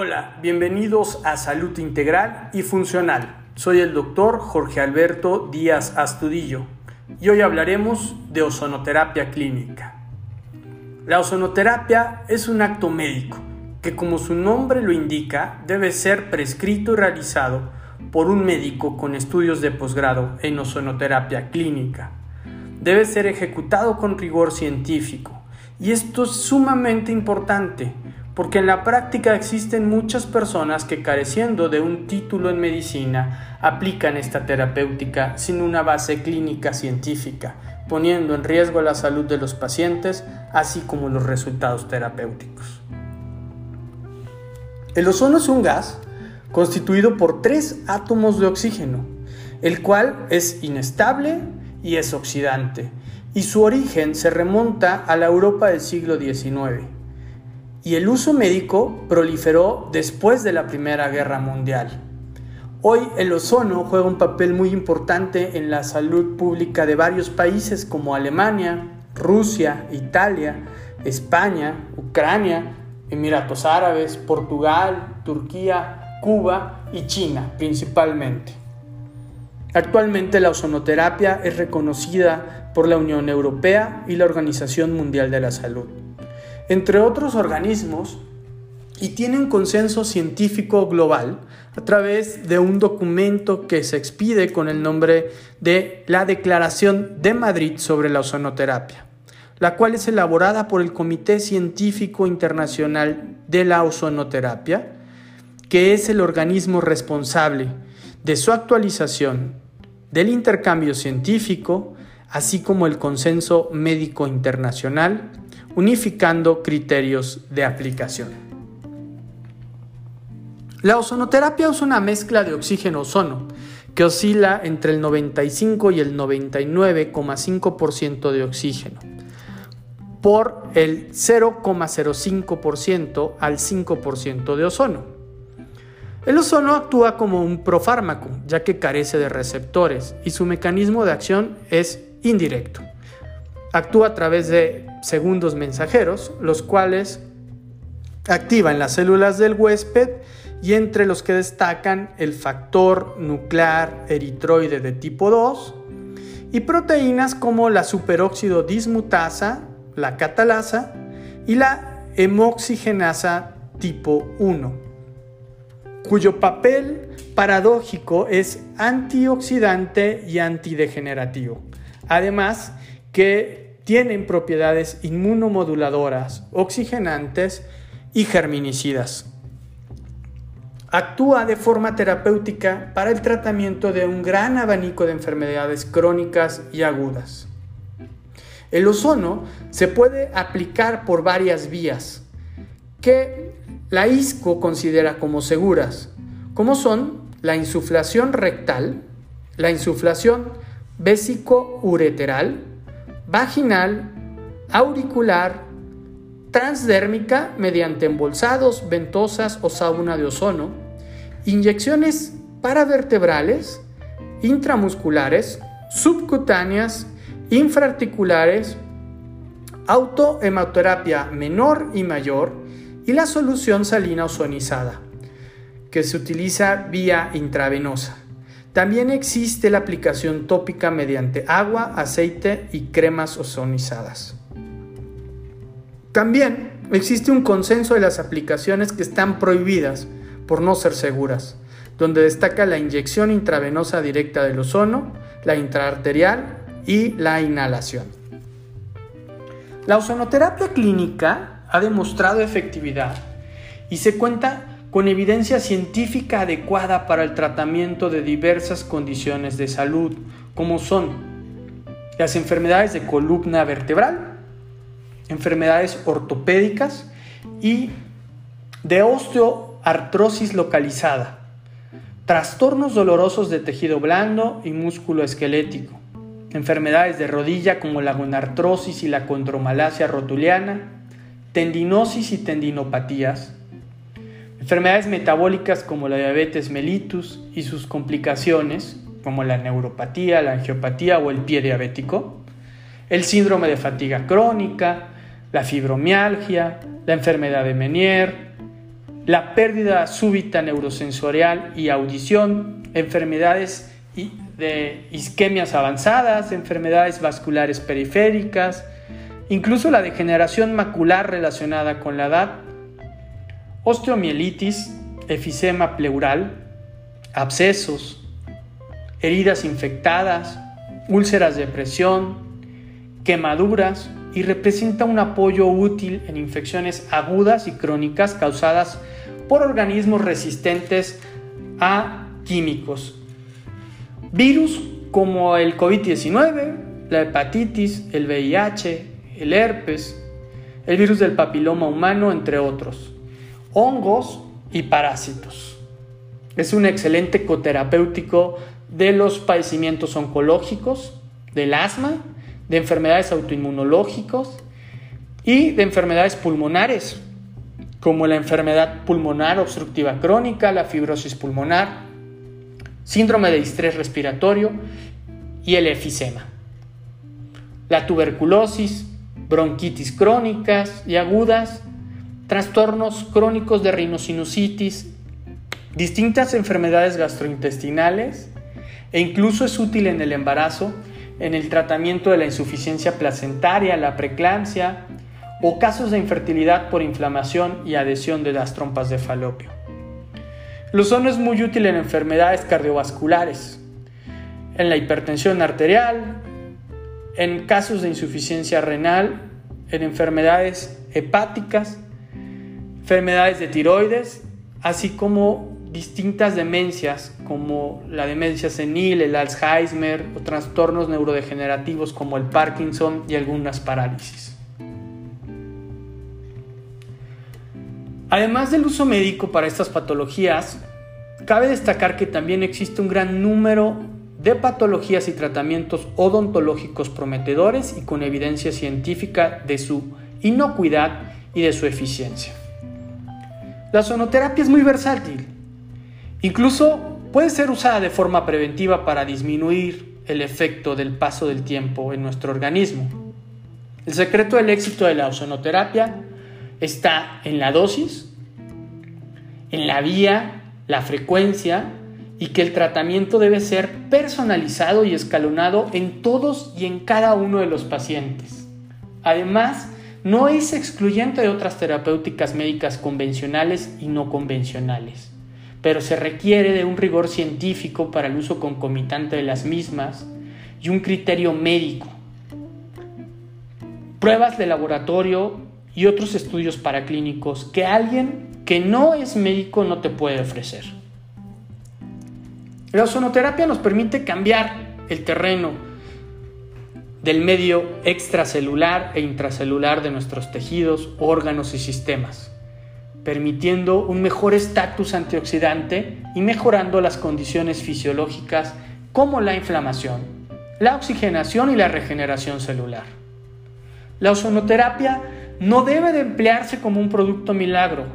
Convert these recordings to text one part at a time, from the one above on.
Hola, bienvenidos a Salud Integral y Funcional. Soy el doctor Jorge Alberto Díaz Astudillo y hoy hablaremos de ozonoterapia clínica. La ozonoterapia es un acto médico que como su nombre lo indica debe ser prescrito y realizado por un médico con estudios de posgrado en ozonoterapia clínica. Debe ser ejecutado con rigor científico y esto es sumamente importante porque en la práctica existen muchas personas que careciendo de un título en medicina aplican esta terapéutica sin una base clínica científica, poniendo en riesgo la salud de los pacientes, así como los resultados terapéuticos. El ozono es un gas constituido por tres átomos de oxígeno, el cual es inestable y es oxidante, y su origen se remonta a la Europa del siglo XIX y el uso médico proliferó después de la Primera Guerra Mundial. Hoy el ozono juega un papel muy importante en la salud pública de varios países como Alemania, Rusia, Italia, España, Ucrania, Emiratos Árabes, Portugal, Turquía, Cuba y China principalmente. Actualmente la ozonoterapia es reconocida por la Unión Europea y la Organización Mundial de la Salud entre otros organismos, y tiene un consenso científico global a través de un documento que se expide con el nombre de la Declaración de Madrid sobre la ozonoterapia, la cual es elaborada por el Comité Científico Internacional de la Ozonoterapia, que es el organismo responsable de su actualización, del intercambio científico, así como el consenso médico internacional unificando criterios de aplicación. La ozonoterapia es una mezcla de oxígeno-ozono que oscila entre el 95 y el 99,5% de oxígeno por el 0,05% al 5% de ozono. El ozono actúa como un profármaco, ya que carece de receptores y su mecanismo de acción es indirecto. Actúa a través de segundos mensajeros, los cuales activan las células del huésped y entre los que destacan el factor nuclear eritroide de tipo 2 y proteínas como la superóxido dismutasa, la catalasa y la hemoxigenasa tipo 1, cuyo papel paradójico es antioxidante y antidegenerativo. Además que tienen propiedades inmunomoduladoras, oxigenantes y germinicidas. Actúa de forma terapéutica para el tratamiento de un gran abanico de enfermedades crónicas y agudas. El ozono se puede aplicar por varias vías que la ISCO considera como seguras, como son la insuflación rectal, la insuflación vésico-ureteral, vaginal, auricular, transdérmica mediante embolsados, ventosas o sauna de ozono, inyecciones paravertebrales, intramusculares, subcutáneas, infraarticulares, autohemoterapia menor y mayor y la solución salina ozonizada, que se utiliza vía intravenosa. También existe la aplicación tópica mediante agua, aceite y cremas ozonizadas. También existe un consenso de las aplicaciones que están prohibidas por no ser seguras, donde destaca la inyección intravenosa directa del ozono, la intraarterial y la inhalación. La ozonoterapia clínica ha demostrado efectividad y se cuenta con evidencia científica adecuada para el tratamiento de diversas condiciones de salud, como son las enfermedades de columna vertebral, enfermedades ortopédicas y de osteoartrosis localizada, trastornos dolorosos de tejido blando y músculo esquelético, enfermedades de rodilla como la gonartrosis y la condromalacia rotuliana, tendinosis y tendinopatías, Enfermedades metabólicas como la diabetes mellitus y sus complicaciones, como la neuropatía, la angiopatía o el pie diabético, el síndrome de fatiga crónica, la fibromialgia, la enfermedad de Menier, la pérdida súbita neurosensorial y audición, enfermedades de isquemias avanzadas, enfermedades vasculares periféricas, incluso la degeneración macular relacionada con la edad, osteomielitis, efisema pleural, abscesos, heridas infectadas, úlceras de presión, quemaduras y representa un apoyo útil en infecciones agudas y crónicas causadas por organismos resistentes a químicos. Virus como el COVID-19, la hepatitis, el VIH, el herpes, el virus del papiloma humano, entre otros, hongos y parásitos. Es un excelente coterapéutico de los padecimientos oncológicos, del asma, de enfermedades autoinmunológicos y de enfermedades pulmonares, como la enfermedad pulmonar obstructiva crónica, la fibrosis pulmonar, síndrome de estrés respiratorio y el efisema. La tuberculosis, bronquitis crónicas y agudas, trastornos crónicos de rinosinusitis, distintas enfermedades gastrointestinales e incluso es útil en el embarazo, en el tratamiento de la insuficiencia placentaria, la preeclampsia o casos de infertilidad por inflamación y adhesión de las trompas de falopio. El es muy útil en enfermedades cardiovasculares, en la hipertensión arterial, en casos de insuficiencia renal, en enfermedades hepáticas, enfermedades de tiroides, así como distintas demencias como la demencia senil, el Alzheimer o trastornos neurodegenerativos como el Parkinson y algunas parálisis. Además del uso médico para estas patologías, cabe destacar que también existe un gran número de patologías y tratamientos odontológicos prometedores y con evidencia científica de su inocuidad y de su eficiencia. La sonoterapia es muy versátil Incluso puede ser usada de forma preventiva para disminuir el efecto del paso del tiempo en nuestro organismo. El secreto del éxito de la ozonoterapia está en la dosis, en la vía, la frecuencia y que el tratamiento debe ser personalizado y escalonado en todos y en cada uno de los pacientes. Además, no es excluyente de otras terapéuticas médicas convencionales y no convencionales pero se requiere de un rigor científico para el uso concomitante de las mismas y un criterio médico. Pruebas de laboratorio y otros estudios paraclínicos que alguien que no es médico no te puede ofrecer. La ozonoterapia nos permite cambiar el terreno del medio extracelular e intracelular de nuestros tejidos, órganos y sistemas permitiendo un mejor estatus antioxidante y mejorando las condiciones fisiológicas como la inflamación, la oxigenación y la regeneración celular. La ozonoterapia no debe de emplearse como un producto milagro,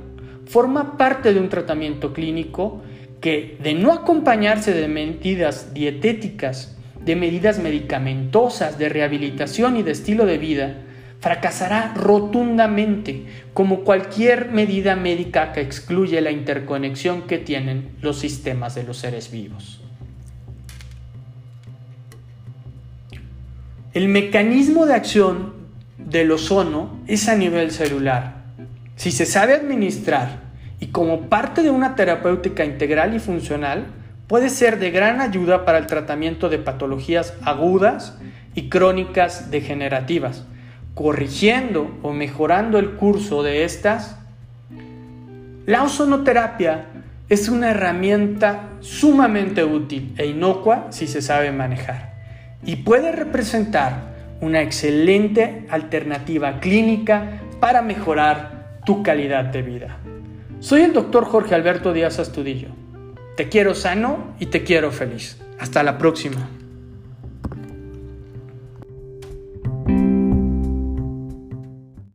forma parte de un tratamiento clínico que, de no acompañarse de medidas dietéticas, de medidas medicamentosas, de rehabilitación y de estilo de vida, fracasará rotundamente, como cualquier medida médica que excluye la interconexión que tienen los sistemas de los seres vivos. El mecanismo de acción del ozono es a nivel celular. Si se sabe administrar y como parte de una terapéutica integral y funcional, puede ser de gran ayuda para el tratamiento de patologías agudas y crónicas degenerativas, corrigiendo o mejorando el curso de estas, la ozonoterapia es una herramienta sumamente útil e inocua si se sabe manejar y puede representar una excelente alternativa clínica para mejorar tu calidad de vida. Soy el doctor Jorge Alberto Díaz Astudillo. Te quiero sano y te quiero feliz. Hasta la próxima.